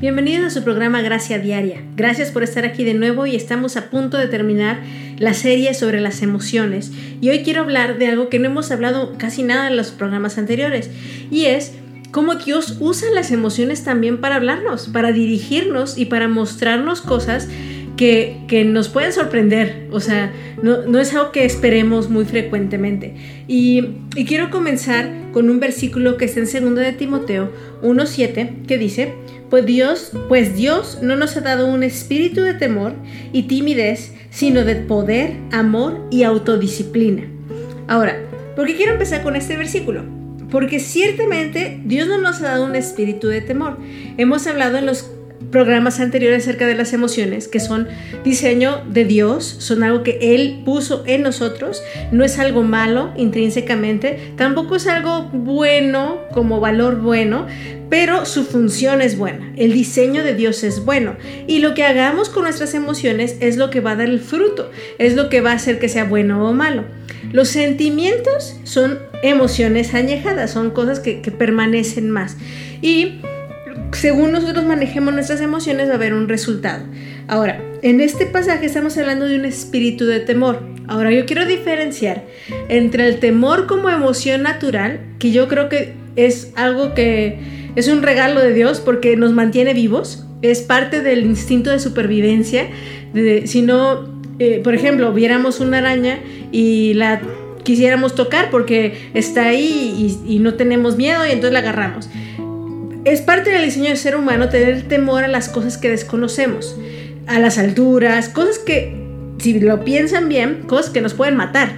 Bienvenidos a su programa Gracia Diaria. Gracias por estar aquí de nuevo y estamos a punto de terminar la serie sobre las emociones. Y hoy quiero hablar de algo que no hemos hablado casi nada en los programas anteriores y es cómo Dios usa las emociones también para hablarnos, para dirigirnos y para mostrarnos cosas que, nos pueden sorprender. O sea, no, es algo que esperemos muy frecuentemente. Y, y, quiero comenzar con un versículo que está en 2 de Timoteo 1.7 que dice, pues Dios, pues Dios no nos ha dado un espíritu de temor y timidez, sino de poder, amor y autodisciplina. Ahora, ¿por qué quiero empezar con este versículo? Porque ciertamente Dios no nos ha dado un espíritu de temor. Hemos hablado en los programas anteriores acerca de las emociones, que son diseño de Dios, son algo que Él puso en nosotros, no es algo malo intrínsecamente, tampoco es algo bueno como valor bueno, pero su función es buena, el diseño de Dios es bueno y lo que hagamos con nuestras emociones es lo que va a dar el fruto, es lo que va a hacer que sea bueno o malo. Los sentimientos son emociones añejadas, son cosas que, que permanecen más y según nosotros manejemos nuestras emociones va a haber un resultado. Ahora, en este pasaje estamos hablando de un espíritu de temor. Ahora, yo quiero diferenciar entre el temor como emoción natural, que yo creo que es algo que es un regalo de Dios porque nos mantiene vivos, es parte del instinto de supervivencia. si no, eh, por ejemplo, viéramos una araña y la quisiéramos tocar porque está ahí y, y no tenemos miedo y entonces la agarramos es parte del diseño del ser humano tener temor a las cosas que desconocemos, a las alturas, cosas que, si lo piensan bien, cosas que nos pueden matar.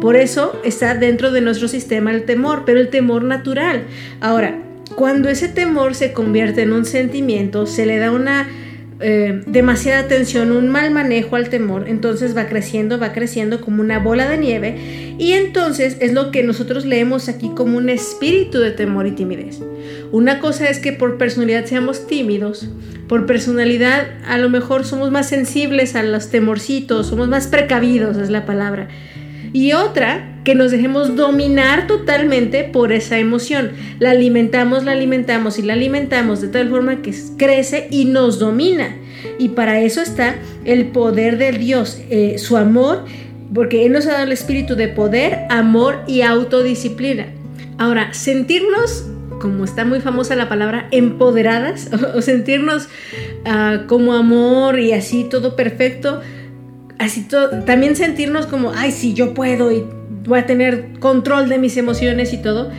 Por eso está dentro de nuestro sistema el temor, pero el temor natural. Ahora, cuando ese temor se convierte en un sentimiento, se le da una eh, demasiada atención, un mal manejo al temor, entonces va creciendo, va creciendo como una bola de nieve y entonces es lo que nosotros leemos aquí como un espíritu de temor y timidez. Una cosa es que por personalidad seamos tímidos, por personalidad a lo mejor somos más sensibles a los temorcitos, somos más precavidos, es la palabra. Y otra que nos dejemos dominar totalmente por esa emoción. La alimentamos, la alimentamos y la alimentamos de tal forma que crece y nos domina. Y para eso está el poder de Dios, eh, su amor, porque Él nos ha dado el espíritu de poder, amor y autodisciplina. Ahora, sentirnos, como está muy famosa la palabra, empoderadas, o, sentirnos ah, como amor y así todo perfecto, así todo, también sentirnos como, ay, sí, yo puedo y voy a tener control de mis emociones y todo,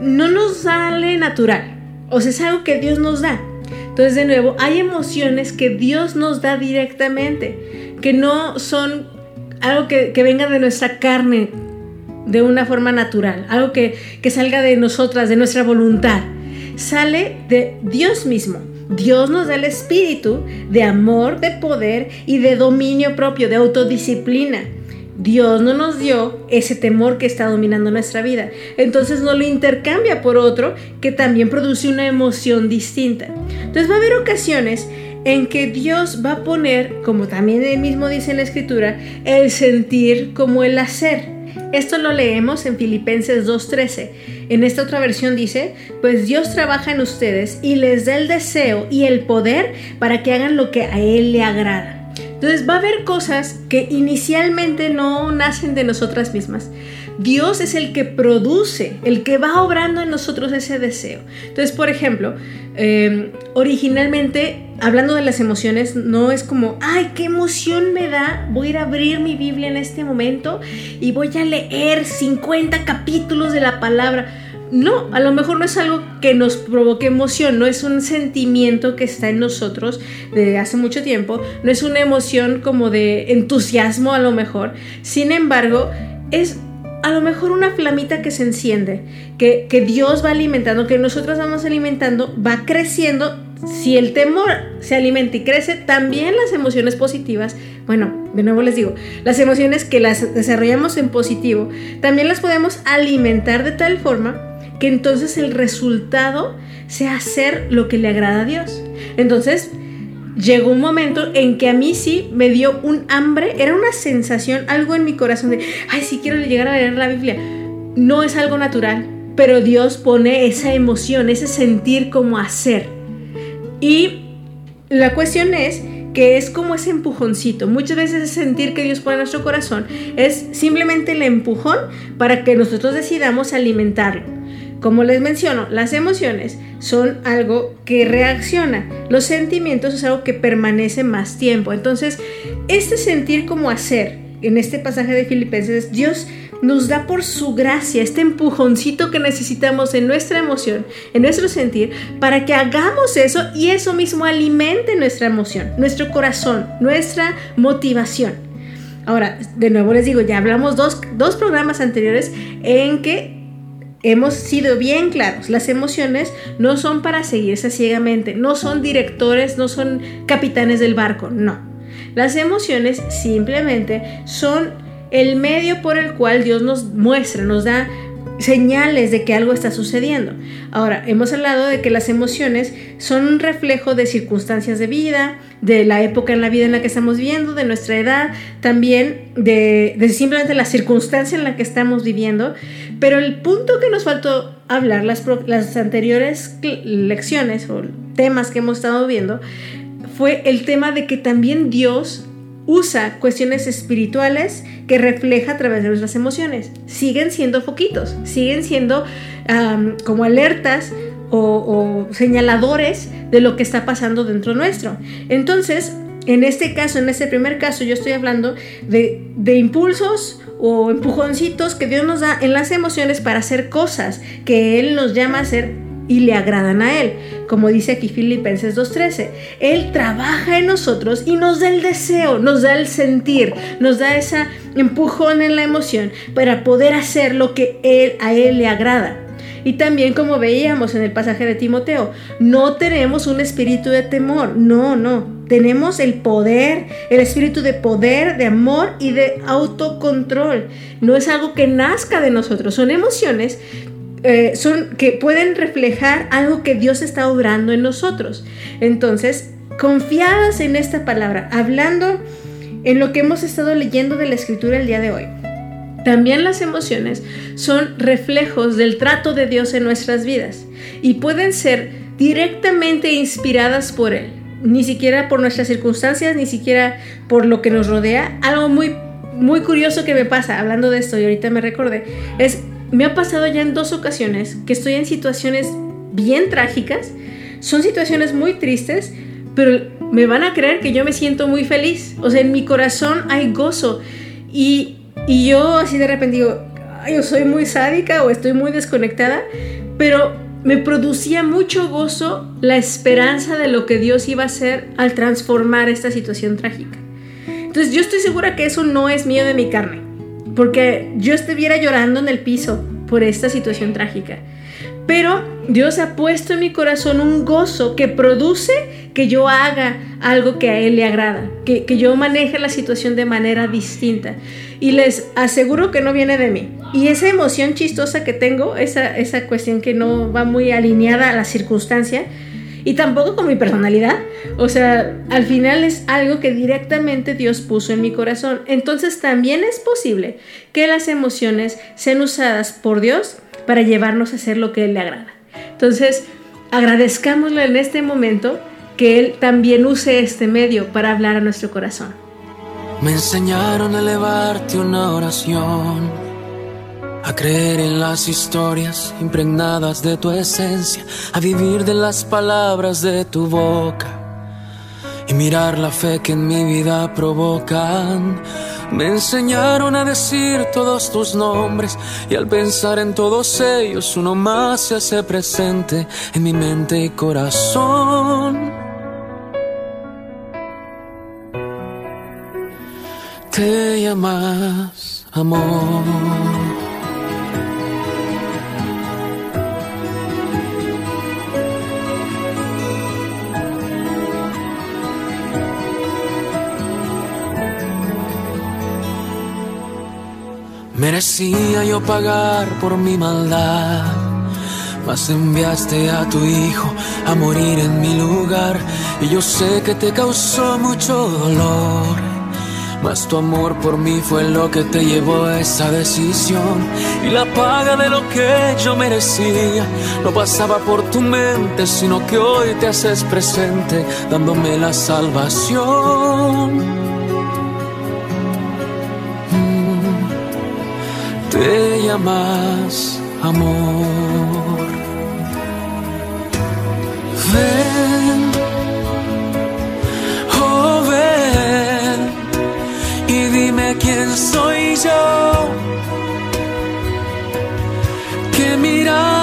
no nos sale natural. O sea, es algo que Dios nos da. Entonces, de nuevo, hay emociones que Dios nos da directamente, que no son algo que, venga de nuestra carne de una forma natural, algo que salga de nosotras, de nuestra voluntad. Sale de Dios mismo. Dios nos da el espíritu de amor, de poder y de dominio propio, de autodisciplina. Dios no nos dio ese temor que está dominando nuestra vida. Entonces no lo intercambia por otro que también produce una emoción distinta. Entonces va a haber ocasiones en que Dios va a poner, como también él mismo dice en la escritura, el sentir como el hacer. Esto lo leemos en Filipenses 2.13. En esta otra versión dice, pues Dios trabaja en ustedes y les da el deseo y el poder para que hagan lo que a Él le agrada. Entonces va a haber cosas que inicialmente no nacen de nosotras mismas. Dios es el que produce, el que va obrando en nosotros ese deseo. Entonces, por ejemplo, em, originalmente, hablando de las emociones, no es como, ay, qué emoción me da, voy a ir a abrir mi Biblia en este momento y voy a leer 50 capítulos de la palabra no, a lo mejor no es algo que nos provoque emoción, no es un sentimiento que está en nosotros de hace mucho tiempo, no es una emoción como de entusiasmo a lo mejor, sin embargo, es a lo mejor una flamita que se enciende, que, que Dios va alimentando, que nosotros vamos alimentando, va creciendo. Si el temor se alimenta y crece, también las emociones positivas, bueno, de nuevo les digo, las emociones que las desarrollamos en positivo, también las podemos alimentar de tal forma que entonces el resultado sea hacer lo que le agrada a Dios. Entonces, llegó un momento en que a mí sí me dio un hambre, era una sensación, algo en mi corazón de, ay, sí quiero llegar a leer la Biblia. No es algo natural, pero Dios pone esa emoción, ese sentir como hacer. Y la cuestión es que es como ese empujoncito. Muchas veces ese sentir que Dios pone en nuestro corazón es simplemente el empujón para que nosotros decidamos alimentarlo. Como les menciono, las emociones son algo que reacciona. Los sentimientos es algo que permanece más tiempo. Entonces, este sentir como hacer, en este pasaje de Filipenses, Dios nos da por su gracia este empujoncito que necesitamos en nuestra emoción, en nuestro sentir, para que hagamos eso y eso mismo alimente nuestra emoción, nuestro corazón, nuestra motivación. Ahora, de nuevo les digo, ya hablamos dos, dos programas anteriores en que hemos sido bien claros, las emociones no son para seguirse ciegamente, no son directores, no son capitanes del barco, no. Las emociones simplemente son el medio por el cual Dios nos muestra, nos da señales de que algo está sucediendo. Ahora, hemos hablado de que las emociones son un reflejo de circunstancias de vida, de la época en la vida en la que estamos viviendo, de nuestra edad, también de, simplemente la circunstancia en la que estamos viviendo. Pero el punto que nos faltó hablar, las, las anteriores lecciones o temas que hemos estado viendo, fue el tema de que también Dios usa cuestiones espirituales que refleja a través de nuestras emociones. Siguen siendo foquitos, siguen siendo como alertas o, señaladores de lo que está pasando dentro nuestro. Entonces, en este caso, en este primer caso, yo estoy hablando de, de impulsos o empujoncitos que Dios nos da en las emociones para hacer cosas que Él nos llama a hacer y le agradan a Él. Como dice aquí Filipenses 2.13, Él trabaja en nosotros y nos da el deseo, nos da el sentir, nos da ese empujón en la emoción para poder hacer lo que él, a Él le agrada. Y también como veíamos en el pasaje de Timoteo, no tenemos un espíritu de temor, no, no, tenemos el poder, el espíritu de poder, de amor y de autocontrol. No es algo que nazca de nosotros, son emociones eh, son, que pueden reflejar algo que Dios está obrando en nosotros. Entonces, confiadas en esta palabra, hablando en lo que hemos estado leyendo de la escritura el día de hoy. También las emociones son reflejos del trato de Dios en nuestras vidas y pueden ser directamente inspiradas por Él, ni siquiera por nuestras circunstancias, ni siquiera por lo que nos rodea. Algo muy, muy curioso que me pasa, hablando de esto y ahorita me recordé, es me ha pasado ya en dos ocasiones que estoy en situaciones bien trágicas, son situaciones muy tristes, pero me van a creer que yo me siento muy feliz. O sea, en mi corazón hay gozo. Y, y yo así de repente digo, yo soy muy sádica o estoy muy desconectada, pero me producía mucho gozo la esperanza de lo que Dios iba a hacer al transformar esta situación trágica. Entonces yo estoy segura que eso no es mío de mi carne porque yo estuviera llorando en el piso por esta situación trágica. Pero Dios ha puesto en mi corazón un gozo que produce que yo haga algo que a Él le agrada, que, yo maneje la situación de manera distinta. Y les aseguro que no viene de mí. Y esa emoción chistosa que tengo, esa, esa cuestión que no va muy alineada a la circunstancia, y tampoco con mi personalidad. O sea, al final es algo que directamente Dios puso en mi corazón. Entonces también es posible que las emociones sean usadas por Dios para llevarnos a hacer lo que Él le agrada. Entonces, agradezcámosle en este momento que Él también use este medio para hablar a nuestro corazón. Me enseñaron a elevarte una oración a creer en las historias impregnadas de tu esencia, a vivir de las palabras de tu boca y mirar la fe que en mi vida provocan. Me enseñaron a decir todos tus nombres y al pensar en todos ellos uno más se hace presente en mi mente y corazón. Te llamas amor. Merecía yo pagar por mi maldad, mas enviaste a tu hijo a morir en mi lugar. Y yo sé que te causó mucho dolor. Mas tu amor por mí fue lo que te llevó a esa decisión. Y la paga de lo que yo merecía no pasaba por tu mente, sino que hoy te haces presente dándome la salvación. Te llamas amor. Ven, oh ven, y dime quién soy yo. Que miraste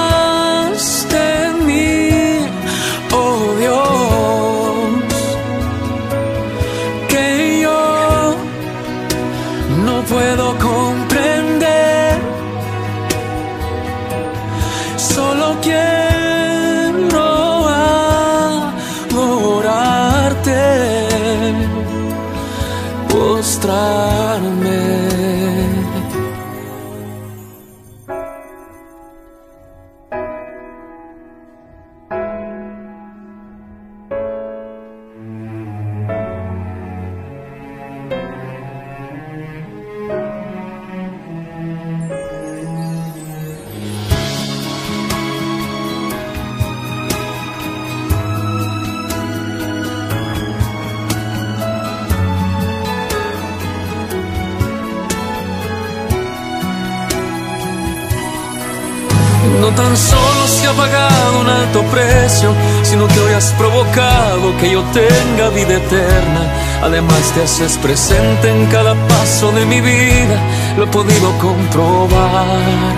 pagado un alto precio, sino que hoy has provocado que yo tenga vida eterna. Además te haces presente en cada paso de mi vida, lo he podido comprobar.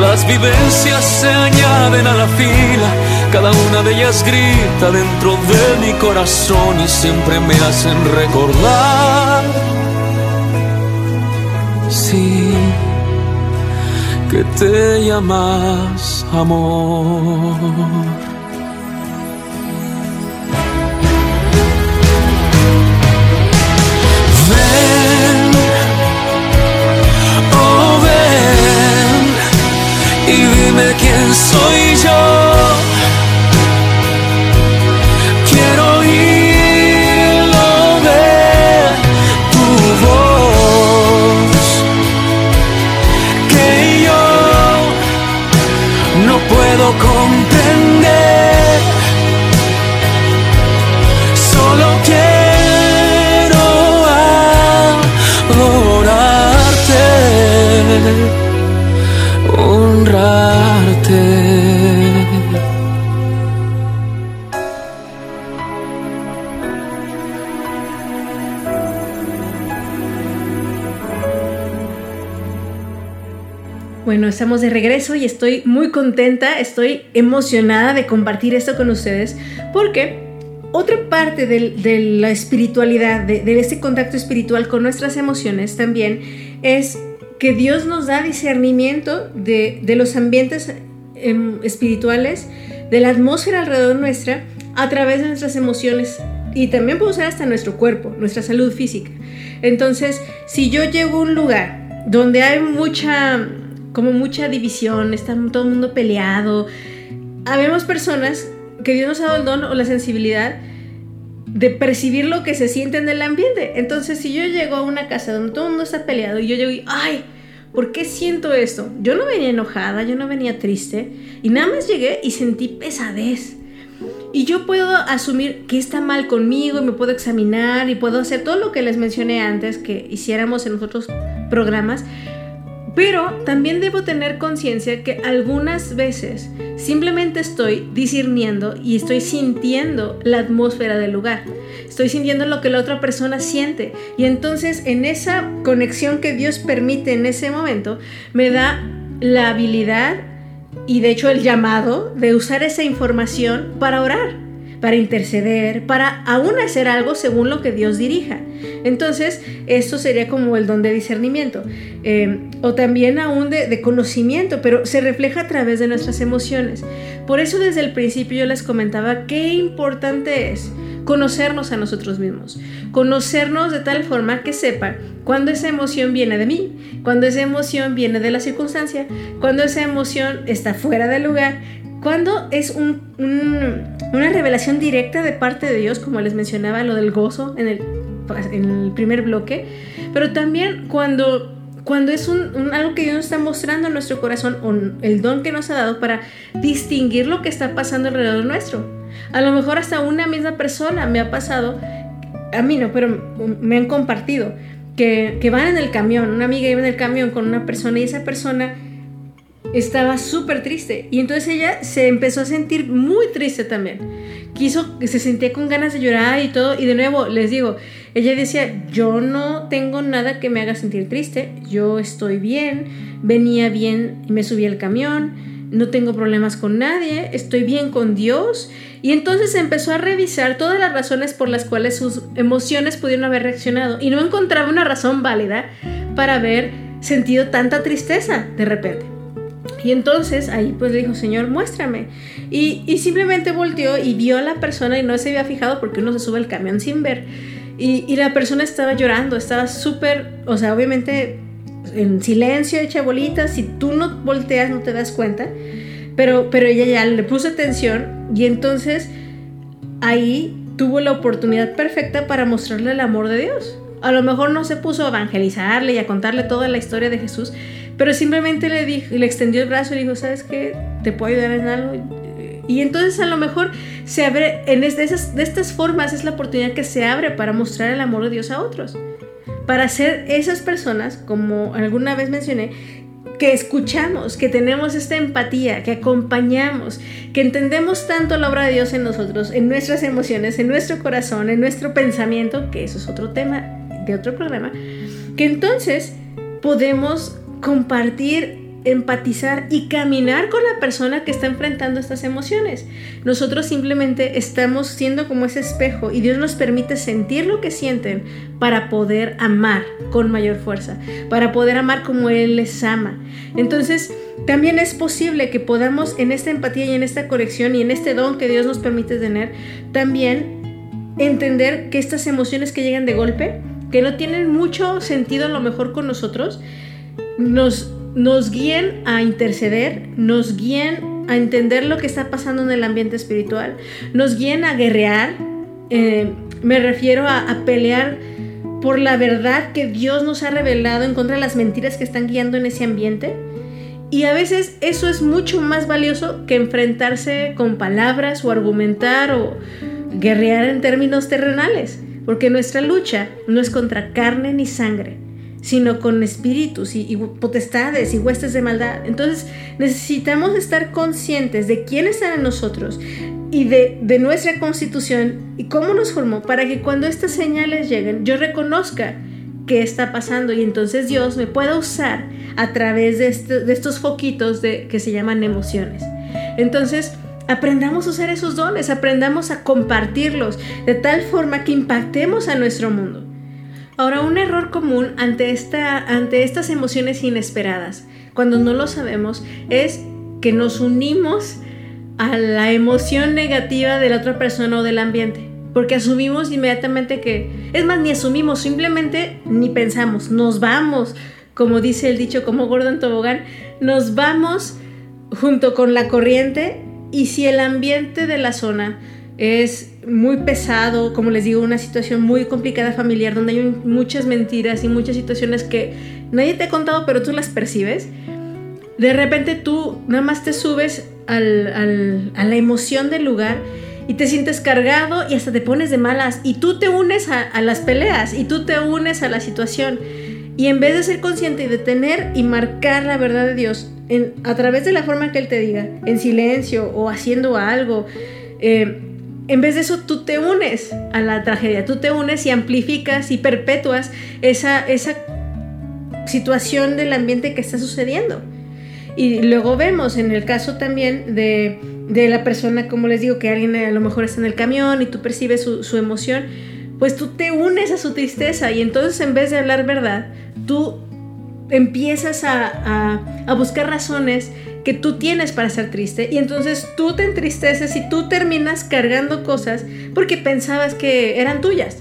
Las vivencias se añaden a la fila, cada una de ellas grita dentro de mi corazón y siempre me hacen recordar. Sí que te llamas amor. Ven, oh ven, y dime quién soy yo. Puedo estamos de regreso y estoy muy contenta, estoy emocionada de compartir esto con ustedes porque otra parte de, la espiritualidad, de, de este contacto espiritual con nuestras emociones también es que Dios nos da discernimiento de, de los ambientes em, espirituales, de la atmósfera alrededor nuestra a través de nuestras emociones y también puede usar hasta nuestro cuerpo, nuestra salud física. Entonces, si yo llego a un lugar donde hay mucha, como mucha división, está todo el mundo peleado, habemos personas que Dios nos ha dado el don o la sensibilidad de percibir lo que se siente en el ambiente. Entonces, si yo llego a una casa donde todo el mundo está peleado y yo llego y, ay, ¿por qué siento esto? Yo no venía enojada, yo no venía triste y nada más llegué y sentí pesadez. Y yo puedo asumir que está mal conmigo y me puedo examinar y puedo hacer todo lo que les mencioné antes que hiciéramos en otros programas. Pero también debo tener conciencia que algunas veces simplemente estoy discerniendo y estoy sintiendo la atmósfera del lugar. Estoy sintiendo lo que la otra persona siente. Y entonces en esa conexión que Dios permite en ese momento, me da la habilidad y de hecho el llamado de usar esa información para orar, para interceder, para aún hacer algo según lo que Dios dirija. Entonces, esto sería como el don de discernimiento, eh, o también aún de, de conocimiento, pero se refleja a través de nuestras emociones. Por eso desde el principio yo les comentaba qué importante es conocernos a nosotros mismos, conocernos de tal forma que sepa cuando esa emoción viene de mí, cuando esa emoción viene de la circunstancia, cuando esa emoción está fuera del lugar, cuando es una revelación directa de parte de Dios, como les mencionaba lo del gozo en el, en el primer bloque, pero también cuando cuando es un, algo que Dios nos está mostrando en nuestro corazón o el don que nos ha dado para distinguir lo que está pasando alrededor nuestro. A lo mejor hasta una misma persona me ha pasado, a mí no, pero me han compartido, que, que van en el camión, una amiga iba en el camión con una persona y esa persona estaba súper triste. Y entonces ella se empezó a sentir muy triste también. Quiso, se sentía con ganas de llorar y todo. Y de nuevo, les digo, ella decía, yo no tengo nada que me haga sentir triste. Yo estoy bien, venía bien y me subí al camión. No tengo problemas con nadie, estoy bien con Dios. Y entonces empezó a revisar todas las razones por las cuales sus emociones pudieron haber reaccionado. Y no encontraba una razón válida para haber sentido tanta tristeza de repente. Y entonces ahí pues le dijo, Señor, muéstrame. Y, y, simplemente volteó y vio a la persona y no se había fijado porque uno se sube al camión sin ver. Y, y la persona estaba llorando, estaba súper, o sea, obviamente en silencio, hecha bolita. Si tú no volteas no te das cuenta. Pero, pero ella ya le puso atención y entonces ahí tuvo la oportunidad perfecta para mostrarle el amor de Dios. A lo mejor no se puso a evangelizarle y a contarle toda la historia de Jesús, pero simplemente le, dijo, le extendió el brazo y le dijo, ¿sabes qué? ¿Te puedo ayudar en algo? Y entonces a lo mejor se abre, en esas, de estas formas es la oportunidad que se abre para mostrar el amor de Dios a otros. Para ser esas personas, como alguna vez mencioné, que escuchamos, que tenemos esta empatía, que acompañamos, que entendemos tanto la obra de Dios en nosotros, en nuestras emociones, en nuestro corazón, en nuestro pensamiento, que eso es otro tema de otro programa, que entonces podemos compartir, empatizar y caminar con la persona que está enfrentando estas emociones. Nosotros simplemente estamos siendo como ese espejo y Dios nos permite sentir lo que sienten para poder amar con mayor fuerza, para poder amar como Él les ama. Entonces, también es posible que podamos en esta empatía y en esta corrección y en este don que Dios nos permite tener, también entender que estas emociones que llegan de golpe, que no tienen mucho sentido a lo mejor con nosotros, nos, nos guíen a interceder, nos guíen a entender lo que está pasando en el ambiente espiritual, nos guíen a guerrear, eh, me refiero a, a pelear por la verdad que Dios nos ha revelado en contra de las mentiras que están guiando en ese ambiente. Y a veces eso es mucho más valioso que enfrentarse con palabras o argumentar o guerrear en términos terrenales, porque nuestra lucha no es contra carne ni sangre, sino con espíritus y, potestades y huestes de maldad. Entonces necesitamos estar conscientes de quién está en nosotros y de, nuestra constitución y cómo nos formó para que cuando estas señales lleguen yo reconozca qué está pasando y entonces Dios me pueda usar a través de, este, estos foquitos de, que se llaman emociones. Entonces, aprendamos a usar esos dones, aprendamos a compartirlos de tal forma que impactemos a nuestro mundo. Ahora, un error común ante, esta, ante estas emociones inesperadas, cuando no lo sabemos, es que nos unimos a la emoción negativa de la otra persona o del ambiente. Porque asumimos inmediatamente que, es más, ni asumimos, simplemente ni pensamos, nos vamos, como dice el dicho, como Gordon Tobogán, nos vamos junto con la corriente y si el ambiente de la zona es muy pesado, como les digo, una situación muy complicada familiar donde hay muchas mentiras y muchas situaciones que nadie te ha contado, pero tú las percibes. De repente tú nada más te subes a la emoción del lugar y te sientes cargado y hasta te pones de malas y tú te unes a, las peleas y tú te unes a la situación. Y en vez de ser consciente y de tener y marcar la verdad de Dios en, a través de la forma que Él te diga, en silencio o haciendo algo, eh, en vez de eso, tú te unes a la tragedia, tú te unes y amplificas y perpetúas esa, esa situación del ambiente que está sucediendo. Y luego vemos en el caso también de, la persona, como les digo, que alguien a lo mejor está en el camión y tú percibes su, emoción, pues tú te unes a su tristeza y entonces en vez de hablar verdad, tú empiezas a, a buscar razones que tú tienes para estar triste y entonces tú te entristeces y tú terminas cargando cosas porque pensabas que eran tuyas,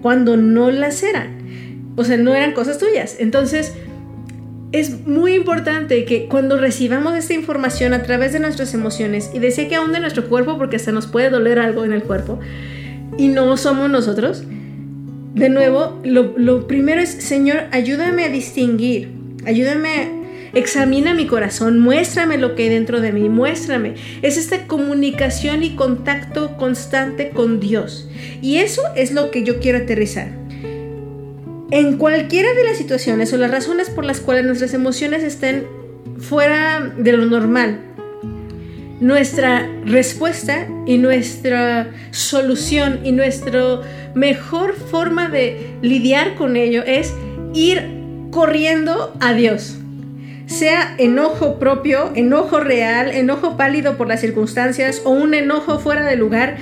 cuando no las eran. O sea, no eran cosas tuyas. Entonces, es muy importante que cuando recibamos esta información a través de nuestras emociones, y decía que aún de nuestro cuerpo, porque hasta nos puede doler algo en el cuerpo, y no somos nosotros, de nuevo, lo, lo primero es, Señor, ayúdame a distinguir, ayúdame Examina mi corazón, muéstrame lo que hay dentro de mí, muéstrame. Es esta comunicación y contacto constante con Dios. Y eso es lo que yo quiero aterrizar. En cualquiera de las situaciones o las razones por las cuales nuestras emociones estén fuera de lo normal, nuestra respuesta y nuestra solución y nuestra mejor forma de lidiar con ello es ir corriendo a Dios sea enojo propio, enojo real, enojo pálido por las circunstancias o un enojo fuera de lugar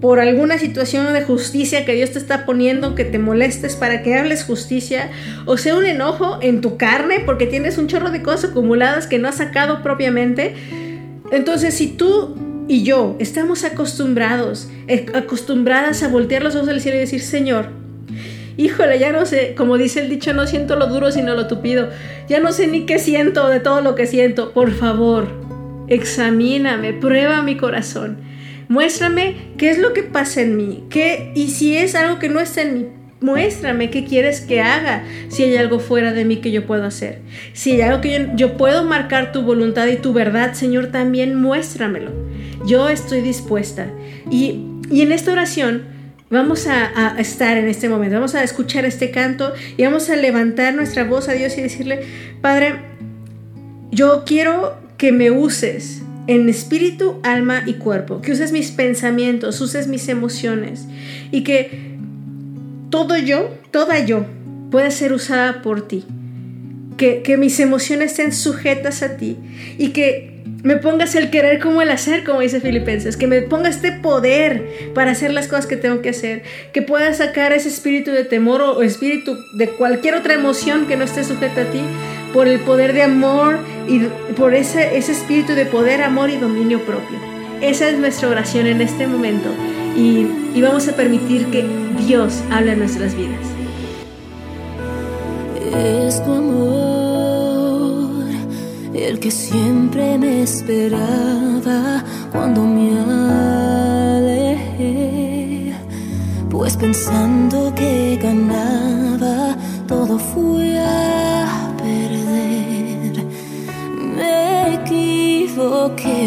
por alguna situación de justicia que Dios te está poniendo que te molestes para que hables justicia, o sea un enojo en tu carne porque tienes un chorro de cosas acumuladas que no has sacado propiamente. Entonces, si tú y yo estamos acostumbrados, eh, acostumbradas a voltear los ojos del cielo y decir, Señor, híjole, ya no sé, como dice el dicho, no siento lo duro sino lo tupido. Ya no sé ni qué siento de todo lo que siento. Por favor, examíname, prueba mi corazón. Muéstrame qué es lo que pasa en mí, qué y si es algo que no está en mí, muéstrame qué quieres que haga, si hay algo fuera de mí que yo puedo hacer. Si hay algo que yo, yo puedo marcar tu voluntad y tu verdad, Señor, también muéstramelo. Yo estoy dispuesta. Y, y en esta oración, Vamos a, estar en este momento, vamos a escuchar este canto y vamos a levantar nuestra voz a Dios y decirle, Padre, yo quiero que me uses en espíritu, alma y cuerpo, que uses mis pensamientos, uses mis emociones y que todo yo, toda yo, pueda ser usada por ti. Que, que mis emociones estén sujetas a ti y que me pongas el querer como el hacer, como dice Filipenses, que me ponga este poder para hacer las cosas que tengo que hacer, que pueda sacar ese espíritu de temor o espíritu de cualquier otra emoción que no esté sujeta a ti, por el poder de amor y por ese, ese espíritu de poder, amor y dominio propio. Esa es nuestra oración en este momento y, y vamos a permitir que Dios hable en nuestras vidas. Es tu amor el que siempre me esperaba cuando me alejé, pues pensando que ganaba, todo fue a perder. Me equivoqué,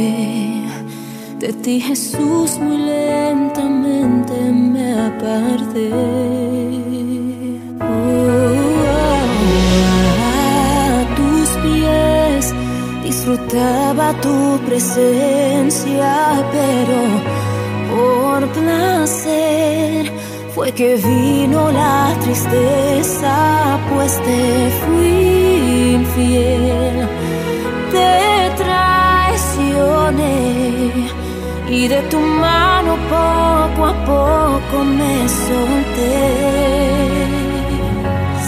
de ti Jesús muy lentamente me aparté. Disfrutaba tu presencia, pero por placer fue que vino la tristeza, pues te fui infiel, te traicioné y de tu mano poco a poco me solté.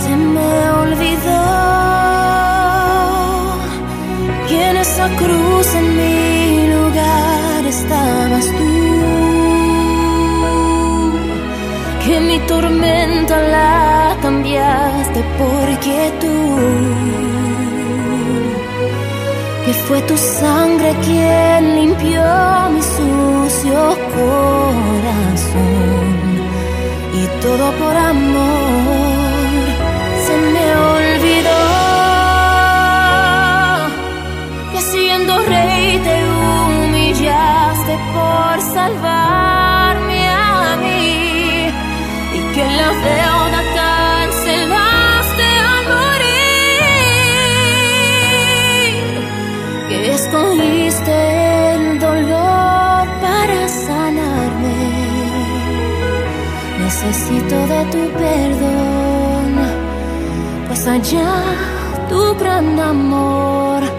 Se me olvidó esa cruz en mi lugar estabas tú. Que mi tormenta la cambiaste porque tú. Que fue tu sangre quien limpió mi sucio corazón. Y todo por amor por salvarme a mí. Y que la deuda cancelaste al morir. Que escogiste el dolor para sanarme. Necesito de tu perdón. Pues allá tu gran amor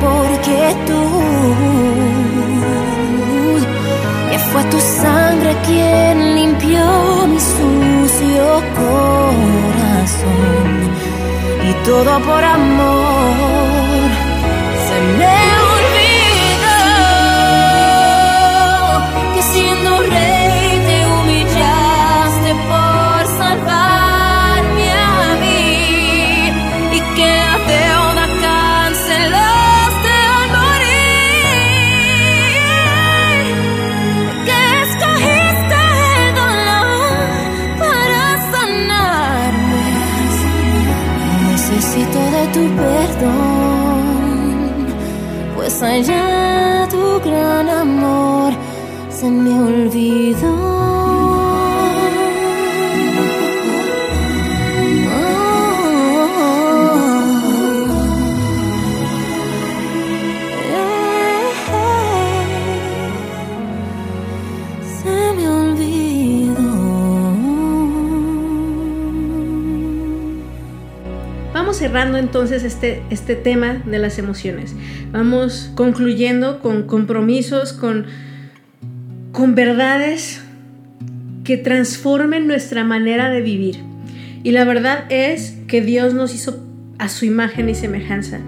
porque tú, que fue tu sangre quien limpió mi sucio corazón. Y todo por amor allá tu gran amor se me olvidó. Cerrando entonces este, este tema de las emociones. Vamos concluyendo con compromisos, con, con verdades que transformen nuestra manera de vivir. Y la verdad es que Dios nos hizo a su imagen y semejanza,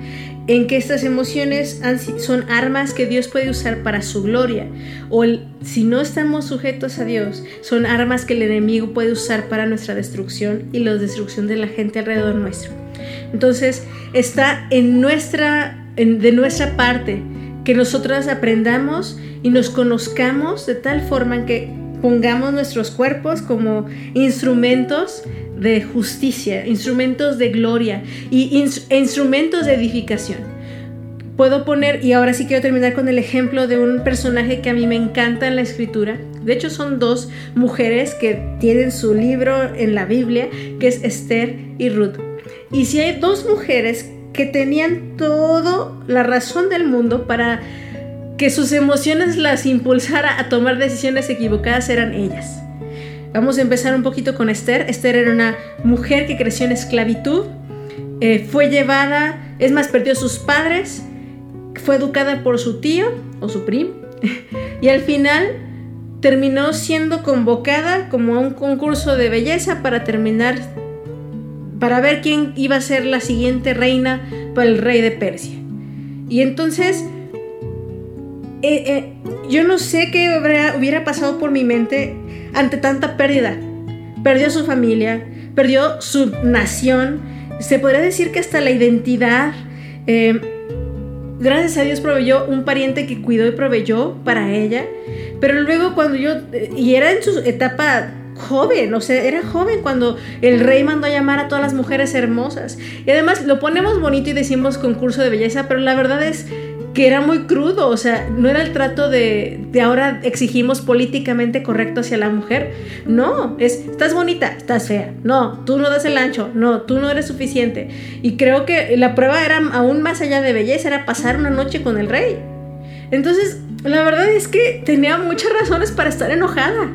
en que estas emociones son armas que Dios puede usar para su gloria, o si no estamos sujetos a Dios, son armas que el enemigo puede usar para nuestra destrucción y la destrucción de la gente alrededor nuestro. Entonces está en nuestra, de nuestra parte que nosotras aprendamos y nos conozcamos de tal forma que pongamos nuestros cuerpos como instrumentos de justicia, instrumentos de gloria y instrumentos de edificación. Puedo poner, y ahora sí quiero terminar con el ejemplo de un personaje que a mí me encanta en la escritura. De hecho, son dos mujeres que tienen su libro en la Biblia, que es Esther y Ruth. Y si hay dos mujeres que tenían toda la razón del mundo para que sus emociones las impulsara a tomar decisiones equivocadas, eran ellas. Vamos a empezar un poquito con Esther. Esther era una mujer que creció en esclavitud, eh, fue llevada, es más, perdió a sus padres, fue educada por su tío o su primo, y al final terminó siendo convocada como a un concurso de belleza para terminar para ver quién iba a ser la siguiente reina para el rey de Persia. Y entonces, eh, eh, yo no sé qué hubiera pasado por mi mente ante tanta pérdida. Perdió su familia, perdió su nación, se podría decir que hasta la identidad. Eh, gracias a Dios proveyó un pariente que cuidó y proveyó para ella. Pero luego cuando yo, y era en su etapa joven, o sea, era joven cuando el rey mandó a llamar a todas las mujeres hermosas. Y además lo ponemos bonito y decimos concurso de belleza, pero la verdad es que era muy crudo, o sea, no era el trato de, de ahora exigimos políticamente correcto hacia la mujer. No, es, estás bonita, estás fea. No, tú no das el ancho. No, tú no eres suficiente. Y creo que la prueba era aún más allá de belleza, era pasar una noche con el rey. Entonces, la verdad es que tenía muchas razones para estar enojada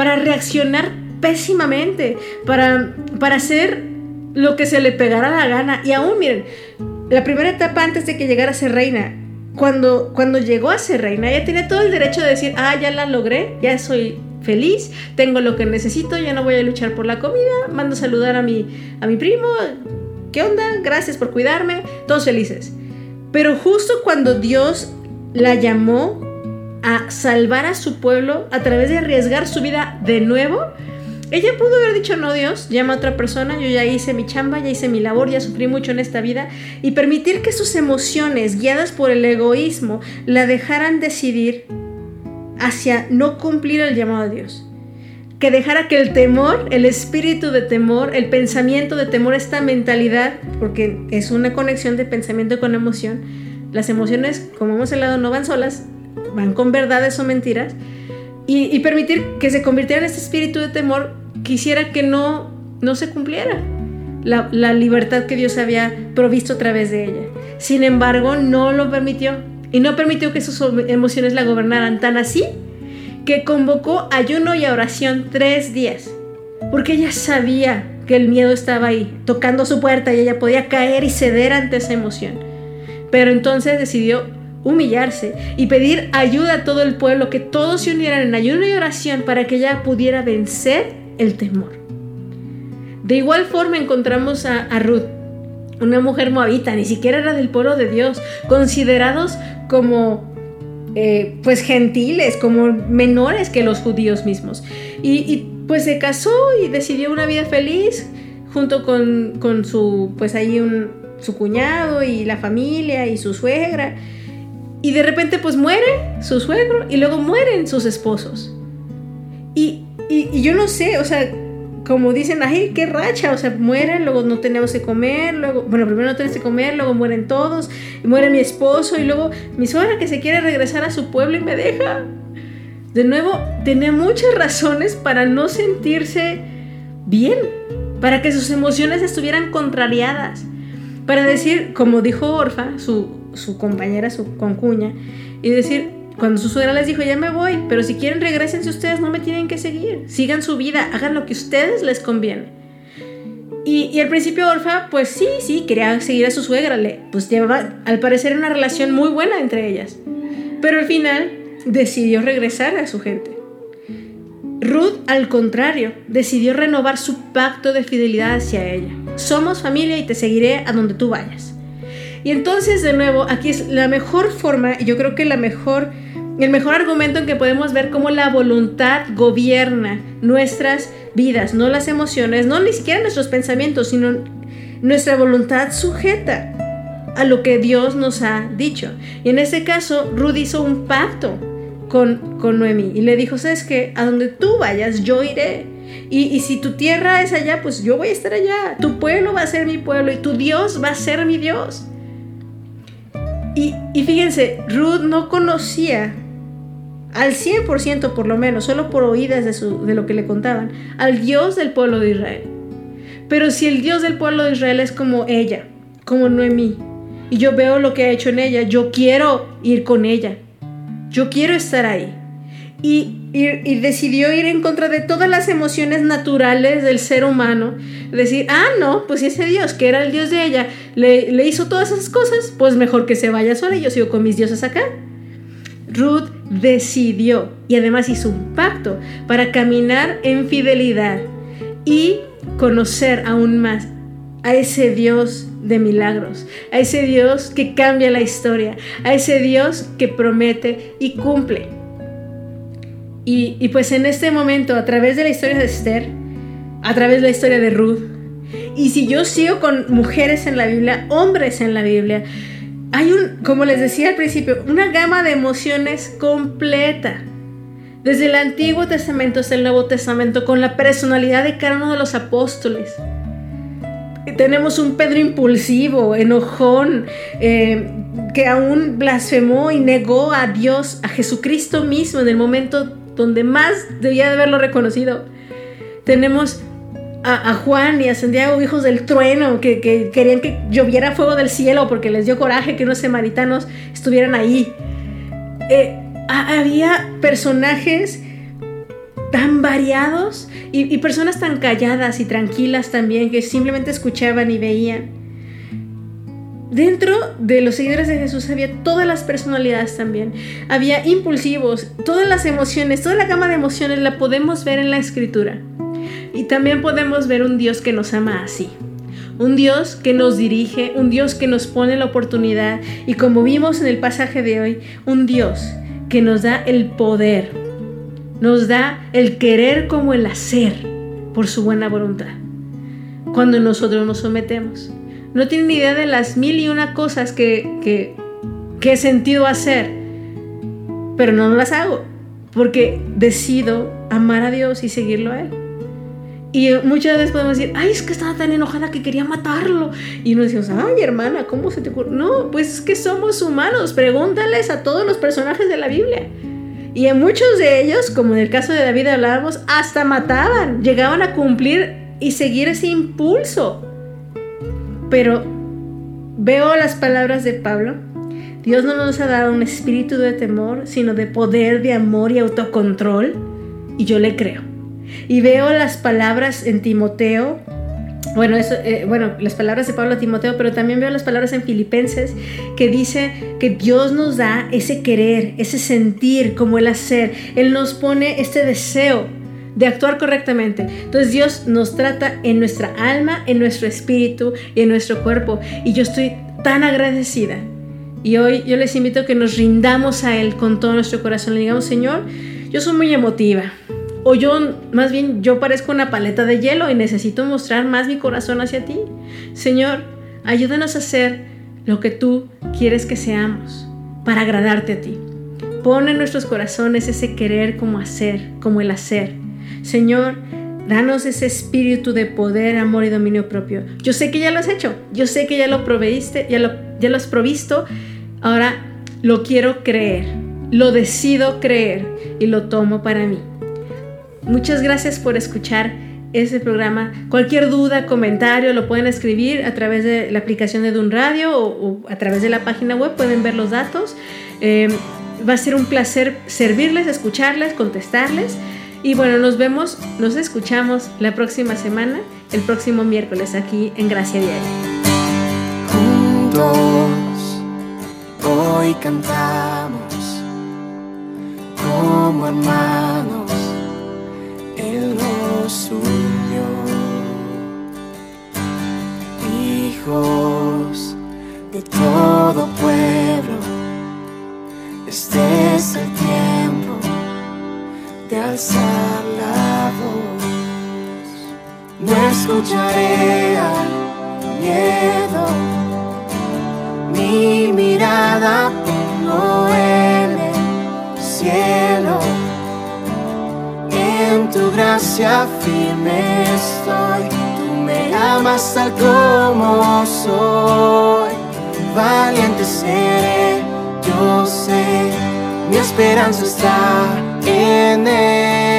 para reaccionar pésimamente, para, para hacer lo que se le pegara la gana. Y aún, miren, la primera etapa antes de que llegara a ser reina, cuando, cuando llegó a ser reina, ella tenía todo el derecho de decir, ah, ya la logré, ya soy feliz, tengo lo que necesito, ya no voy a luchar por la comida, mando a saludar a mi, a mi primo, ¿qué onda? Gracias por cuidarme, todos felices. Pero justo cuando Dios la llamó a salvar a su pueblo a través de arriesgar su vida de nuevo, ella pudo haber dicho, no Dios, llama a otra persona, yo ya hice mi chamba, ya hice mi labor, ya sufrí mucho en esta vida, y permitir que sus emociones, guiadas por el egoísmo, la dejaran decidir hacia no cumplir el llamado de Dios. Que dejara que el temor, el espíritu de temor, el pensamiento de temor, esta mentalidad, porque es una conexión de pensamiento con emoción, las emociones, como hemos hablado, no van solas, van con verdades o mentiras, y, permitir que se convirtiera en este espíritu de temor quisiera que no, no se cumpliera la, la libertad que Dios había provisto a través de ella. Sin embargo, no lo permitió y no permitió que sus emociones la gobernaran tan así que convocó ayuno y oración tres días, porque ella sabía que el miedo estaba ahí, tocando su puerta y ella podía caer y ceder ante esa emoción. Pero entonces decidió humillarse y pedir ayuda a todo el pueblo, que todos se unieran en ayuno y oración para que ella pudiera vencer el temor. De igual forma encontramos a, Ruth, una mujer moabita, ni siquiera era del pueblo de Dios, considerados como eh, pues gentiles, como menores que los judíos mismos. Y, pues se casó y decidió una vida feliz junto con, con su, pues ahí su cuñado y la familia y su suegra. Y de repente pues muere su suegro y luego mueren sus esposos. Y y, yo no sé, o sea, como dicen, ay, qué racha, o sea, mueren, luego no tenemos que comer, luego, bueno, primero no tenemos que comer, luego mueren todos, y muere mi esposo, y luego mi suegra que se quiere regresar a su pueblo y me deja. De nuevo, tenía muchas razones para no sentirse bien, para que sus emociones estuvieran contrariadas, para decir, como dijo Orfa, su, su compañera, su concuña, y decir, cuando su suegra les dijo, ya me voy, pero si quieren regresense ustedes, no me tienen que seguir. Sigan su vida, hagan lo que a ustedes les conviene. Y, al principio Orfa, pues sí, sí, quería seguir a su suegra. Le, pues llevaba, al parecer, una relación muy buena entre ellas. Pero al final decidió regresar a su gente. Ruth, al contrario, decidió renovar su pacto de fidelidad hacia ella. Somos familia y te seguiré a donde tú vayas. Y entonces, de nuevo, aquí es la mejor forma, y yo creo que la mejor el mejor argumento en que podemos ver cómo la voluntad gobierna nuestras vidas, no las emociones, no ni siquiera nuestros pensamientos, sino nuestra voluntad sujeta a lo que Dios nos ha dicho. Y en este caso, Ruth hizo un pacto con, con Noemí y le dijo, sabes que a donde tú vayas, yo iré. Y, y, si tu tierra es allá, pues yo voy a estar allá. Tu pueblo va a ser mi pueblo y tu Dios va a ser mi Dios. Y, y fíjense, Ruth no conocía al 100% por lo menos, solo por oídas de, su, de lo que le contaban, al Dios del pueblo de Israel. Pero si el Dios del pueblo de Israel es como ella, como Noemí, y yo veo lo que ha hecho en ella, yo quiero ir con ella, yo quiero estar ahí. Y, y, decidió ir en contra de todas las emociones naturales del ser humano. Decir, ah, no, pues ese Dios, que era el Dios de ella, le, le hizo todas esas cosas, pues mejor que se vaya sola y yo sigo con mis dioses acá. Ruth decidió y además hizo un pacto para caminar en fidelidad y conocer aún más a ese Dios de milagros, a ese Dios que cambia la historia, a ese Dios que promete y cumple. Y, y, pues en este momento, a través de la historia de Esther, a través de la historia de Ruth, y si yo sigo con mujeres en la Biblia, hombres en la Biblia, hay un, como les decía al principio, una gama de emociones completa. Desde el Antiguo Testamento hasta el Nuevo Testamento, con la personalidad de cada uno de los apóstoles. Tenemos un Pedro impulsivo, enojón, eh, que aún blasfemó y negó a Dios, a Jesucristo mismo, en el momento donde más debía de haberlo reconocido. Tenemos a, Juan y a Santiago, hijos del trueno, que, querían que lloviera fuego del cielo porque les dio coraje que unos samaritanos estuvieran ahí. Eh, había personajes tan variados y, personas tan calladas y tranquilas también que simplemente escuchaban y veían. Dentro de los seguidores de Jesús había todas las personalidades también. Había impulsivos, todas las emociones, toda la gama de emociones la podemos ver en la escritura. Y también podemos ver un Dios que nos ama así. Un Dios que nos dirige, un Dios que nos pone la oportunidad y como vimos en el pasaje de hoy, un Dios que nos da el poder, nos da el querer como el hacer por su buena voluntad. Cuando nosotros nos sometemos. No tienen ni idea de las mil y una cosas que, que, que he sentido hacer, pero no las hago porque decido amar a Dios y seguirlo a Él. Y muchas veces podemos decir, ay, es que estaba tan enojada que quería matarlo. Y nos decimos, ay, hermana, ¿cómo se te ocurre? No, pues es que somos humanos. Pregúntales a todos los personajes de la Biblia. Y en muchos de ellos, como en el caso de David hablábamos, hasta mataban, llegaban a cumplir y seguir ese impulso. Pero veo las palabras de Pablo. Dios no nos ha dado un espíritu de temor, sino de poder, de amor y autocontrol. Y yo le creo. Y veo las palabras en Timoteo, bueno, eh, bueno, las palabras de Pablo a Timoteo, pero también veo las palabras en Filipenses que dice que Dios nos da ese querer, ese sentir como el hacer. Él nos pone este deseo de actuar correctamente. Entonces Dios nos trata en nuestra alma, en nuestro espíritu y en nuestro cuerpo. Y yo estoy tan agradecida. Y hoy yo les invito a que nos rindamos a Él con todo nuestro corazón. Le digamos, Señor, yo soy muy emotiva o yo, más bien, yo parezco una paleta de hielo y necesito mostrar más mi corazón hacia ti. Señor, ayúdanos a hacer lo que tú quieres que seamos para agradarte a ti. Pon en nuestros corazones ese querer como hacer, como el hacer. Señor, danos ese espíritu de poder, amor y dominio propio. Yo sé que ya lo has hecho, yo sé que ya lo proveíste, ya lo, ya lo has provisto. Ahora lo quiero creer, lo decido creer y lo tomo para mí. Muchas gracias por escuchar este programa. Cualquier duda, comentario, lo pueden escribir a través de la aplicación de Dun Radio o, a través de la página web, pueden ver los datos. Em, va a ser un placer servirles, escucharles, contestarles. Y bueno, nos vemos, nos escuchamos la próxima semana, el próximo miércoles aquí en Gracia Diaria. Juntos hoy cantamos como hermanos él nos unió. Hijos de todo pueblo, este es el tiempo de alzar escucharé al miedo, mi mirada pongo en el cielo en tu gracia firme estoy. Tú me amas tal como soy. Valiente seré, yo sé, mi esperanza está en él.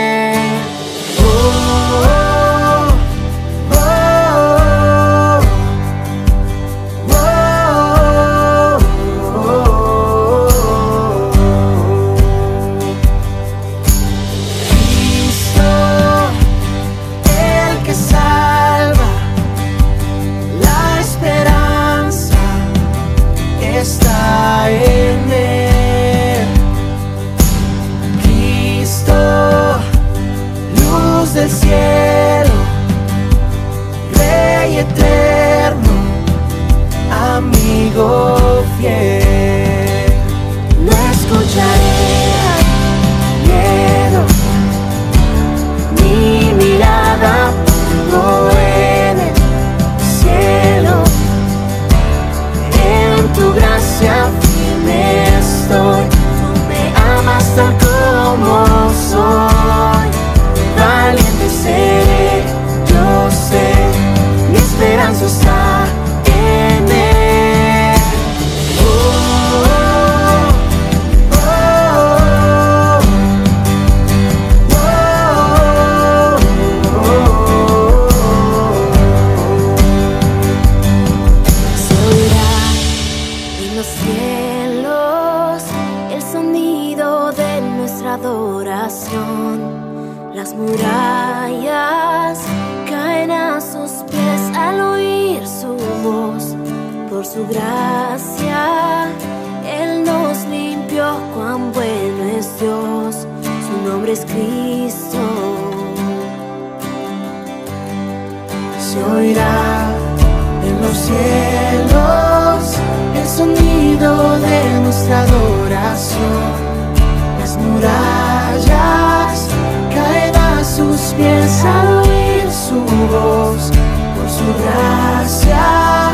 pies al oír su voz, por su gracia,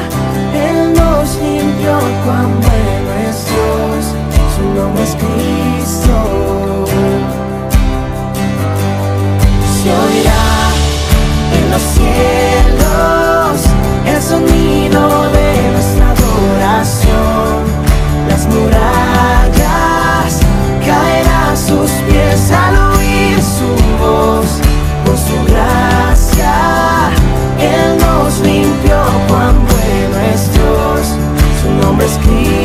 Él nos limpió cuán bueno es Dios, su nombre es Cristo. me.